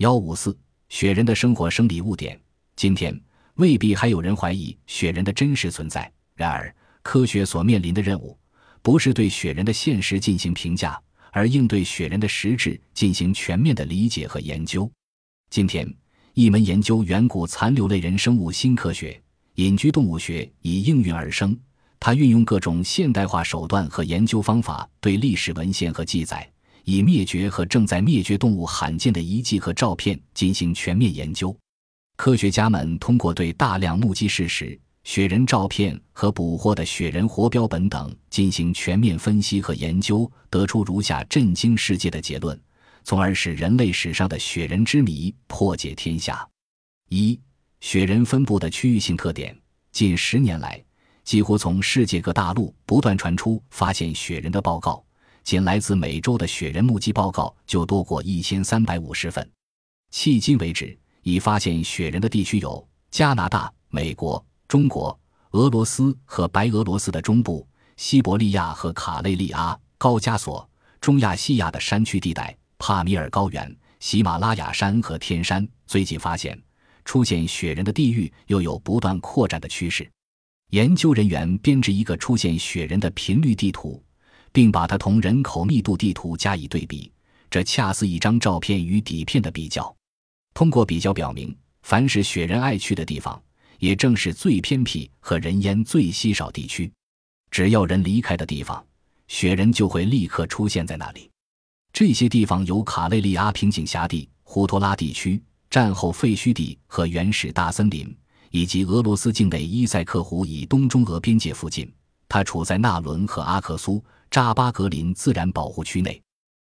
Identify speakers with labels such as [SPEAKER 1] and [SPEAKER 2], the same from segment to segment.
[SPEAKER 1] 幺五四雪人的生活生理误点。今天未必还有人怀疑雪人的真实存在。然而，科学所面临的任务不是对雪人的现实进行评价，而应对雪人的实质进行全面的理解和研究。今天，一门研究远古残留类人生物新科学——隐居动物学已应运而生。它运用各种现代化手段和研究方法，对历史文献和记载。以灭绝和正在灭绝动物罕见的遗迹和照片进行全面研究。科学家们通过对大量目击事实、雪人照片和捕获的雪人活标本等进行全面分析和研究，得出如下震惊世界的结论，从而使人类史上的雪人之谜破解天下。一、雪人分布的区域性特点。近十年来，几乎从世界各大陆不断传出发现雪人的报告。仅来自美洲的雪人目击报告就多过一千三百五十份。迄今为止，已发现雪人的地区有加拿大、美国、中国、俄罗斯和白俄罗斯的中部、西伯利亚和卡累利阿、高加索、中亚西亚的山区地带、帕米尔高原、喜马拉雅山和天山。最近发现出现雪人的地域又有不断扩展的趋势。研究人员编制一个出现雪人的频率地图。并把它同人口密度地图加以对比，这恰似一张照片与底片的比较。通过比较表明，凡是雪人爱去的地方，也正是最偏僻和人烟最稀少地区。只要人离开的地方，雪人就会立刻出现在那里。这些地方有卡累利阿平井峡地、胡托拉地区、战后废墟地和原始大森林，以及俄罗斯境内伊塞克湖以东中俄边界附近。它处在纳伦和阿克苏。扎巴格林自然保护区内，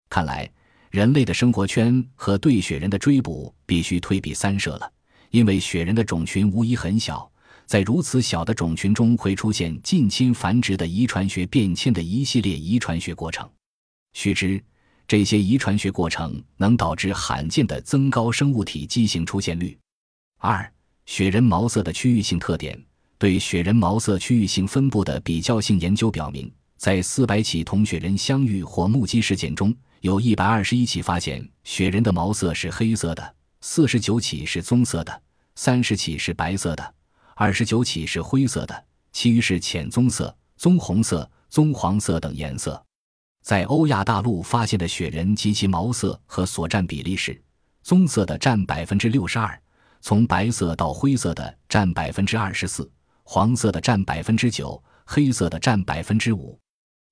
[SPEAKER 1] 看来人类的生活圈和对雪人的追捕必须退避三舍了。因为雪人的种群无疑很小，在如此小的种群中会出现近亲繁殖的遗传学变迁的一系列遗传学过程。须知，这些遗传学过程能导致罕见的增高生物体畸形出现率。二、雪人毛色的区域性特点。对雪人毛色区域性分布的比较性研究表明。在四百起同雪人相遇或目击事件中，有一百二十一起发现雪人的毛色是黑色的，四十九起是棕色的，三十起是白色的，二十九起是灰色的，其余是浅棕色、棕红色、棕黄色等颜色。在欧亚大陆发现的雪人及其毛色和所占比例是：棕色的占百分之六十二，从白色到灰色的占百分之二十四，黄色的占百分之九，黑色的占百分之五。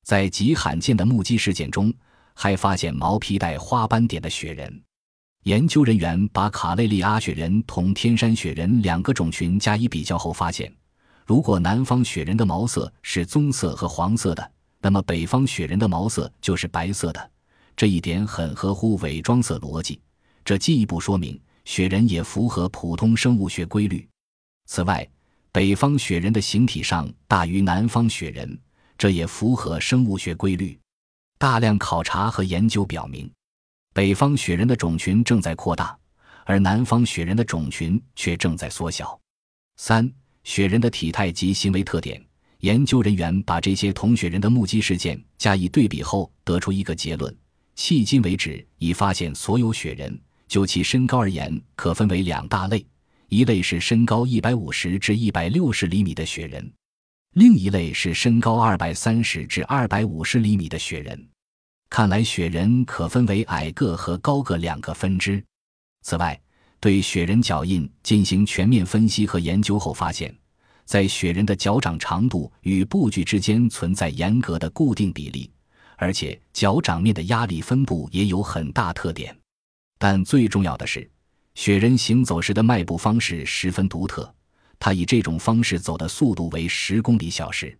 [SPEAKER 1] 在极罕见的目击事件中，还发现毛皮带花斑点的雪人。研究人员把卡累利阿雪人同天山雪人两个种群加以比较后发现，如果南方雪人的毛色是棕色和黄色的，那么北方雪人的毛色就是白色的。这一点很合乎伪装色逻辑。这进一步说明雪人也符合普通生物学规律。此外，北方雪人的形体上大于南方雪人。这也符合生物学规律。大量考察和研究表明，北方雪人的种群正在扩大，而南方雪人的种群却正在缩小。三、雪人的体态及行为特点。研究人员把这些同雪人的目击事件加以对比后，得出一个结论：迄今为止已发现所有雪人，就其身高而言，可分为两大类：一类是身高一百五十至一百六十厘米的雪人。另一类是身高二百三十至二百五十厘米的雪人，看来雪人可分为矮个和高个两个分支。此外，对雪人脚印进行全面分析和研究后发现，在雪人的脚掌长度与步距之间存在严格的固定比例，而且脚掌面的压力分布也有很大特点。但最重要的是，雪人行走时的迈步方式十分独特。他以这种方式走的速度为十公里小时。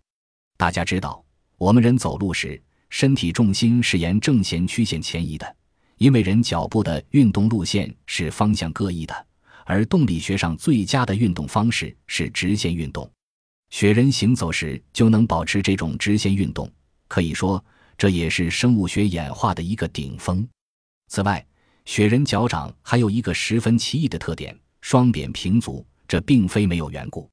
[SPEAKER 1] 大家知道，我们人走路时，身体重心是沿正弦曲线前移的，因为人脚步的运动路线是方向各异的。而动力学上最佳的运动方式是直线运动。雪人行走时就能保持这种直线运动，可以说这也是生物学演化的一个顶峰。此外，雪人脚掌还有一个十分奇异的特点：双扁平足。这并非没有缘故。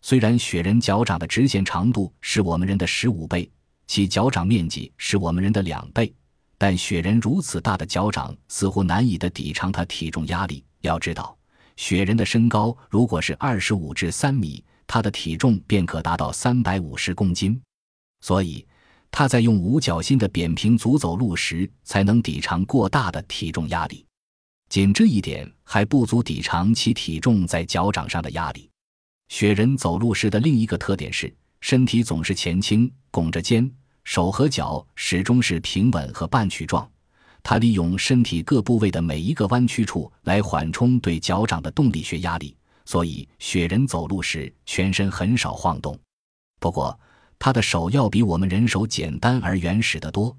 [SPEAKER 1] 虽然雪人脚掌的直线长度是我们人的十五倍，其脚掌面积是我们人的两倍，但雪人如此大的脚掌似乎难以的抵偿他体重压力。要知道，雪人的身高如果是二十五至三米，他的体重便可达到三百五十公斤。所以，他在用五角星的扁平足走路时，才能抵偿过大的体重压力。仅这一点还不足抵偿其体重在脚掌上的压力。雪人走路时的另一个特点是，身体总是前倾，拱着肩。手和脚始终是平稳和半曲状，他利用身体各部位的每一个弯曲处来缓冲对脚掌的动力学压力，所以雪人走路时全身很少晃动。不过，他的手要比我们人手简单而原始得多，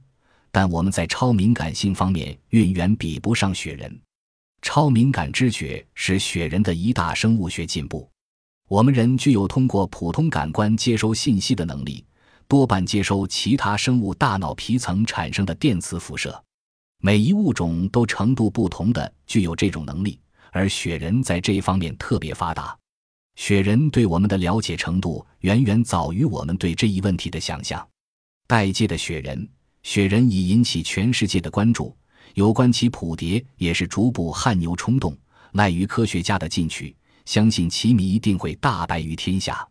[SPEAKER 1] 但我们在超敏感性方面远远比不上雪人。超敏感知觉是雪人的一大生物学进步。我们人具有通过普通感官接收信息的能力。多半接收其他生物大脑皮层产生的电磁辐射，每一物种都程度不同的具有这种能力，而雪人在这一方面特别发达。雪人对我们的了解程度远远早于我们对这一问题的想象。代界的雪人，雪人已引起全世界的关注，有关其谱蝶也是逐步汗牛充栋。赖于科学家的进取，相信其谜一定会大白于天下。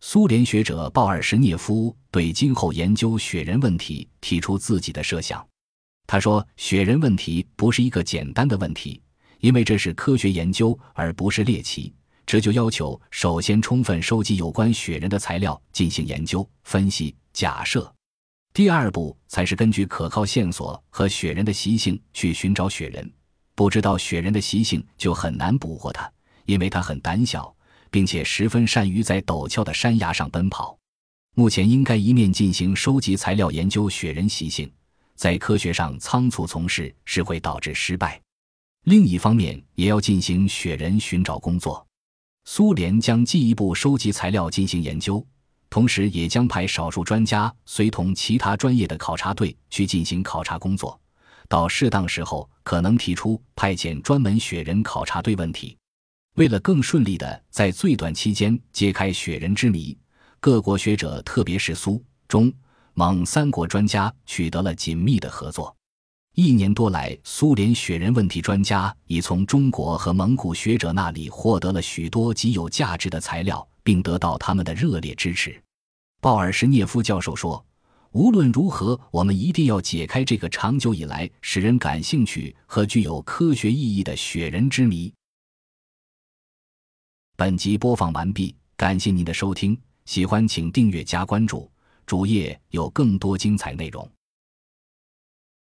[SPEAKER 1] 苏联学者鲍尔什涅夫对今后研究雪人问题提出自己的设想。他说：“雪人问题不是一个简单的问题，因为这是科学研究而不是猎奇。这就要求首先充分收集有关雪人的材料进行研究、分析、假设。第二步才是根据可靠线索和雪人的习性去寻找雪人。不知道雪人的习性，就很难捕获它，因为它很胆小。”并且十分善于在陡峭的山崖上奔跑。目前应该一面进行收集材料研究雪人习性，在科学上仓促从事是会导致失败。另一方面，也要进行雪人寻找工作。苏联将进一步收集材料进行研究，同时也将派少数专家随同其他专业的考察队去进行考察工作。到适当时候，可能提出派遣专门雪人考察队问题。为了更顺利地在最短期间揭开雪人之谜，各国学者，特别是苏、中、蒙三国专家取得了紧密的合作。一年多来，苏联雪人问题专家已从中国和蒙古学者那里获得了许多极有价值的材料，并得到他们的热烈支持。鲍尔什涅夫教授说：“无论如何，我们一定要解开这个长久以来使人感兴趣和具有科学意义的雪人之谜。”本集播放完毕，感谢您的收听，喜欢请订阅加关注，主页有更多精彩内容。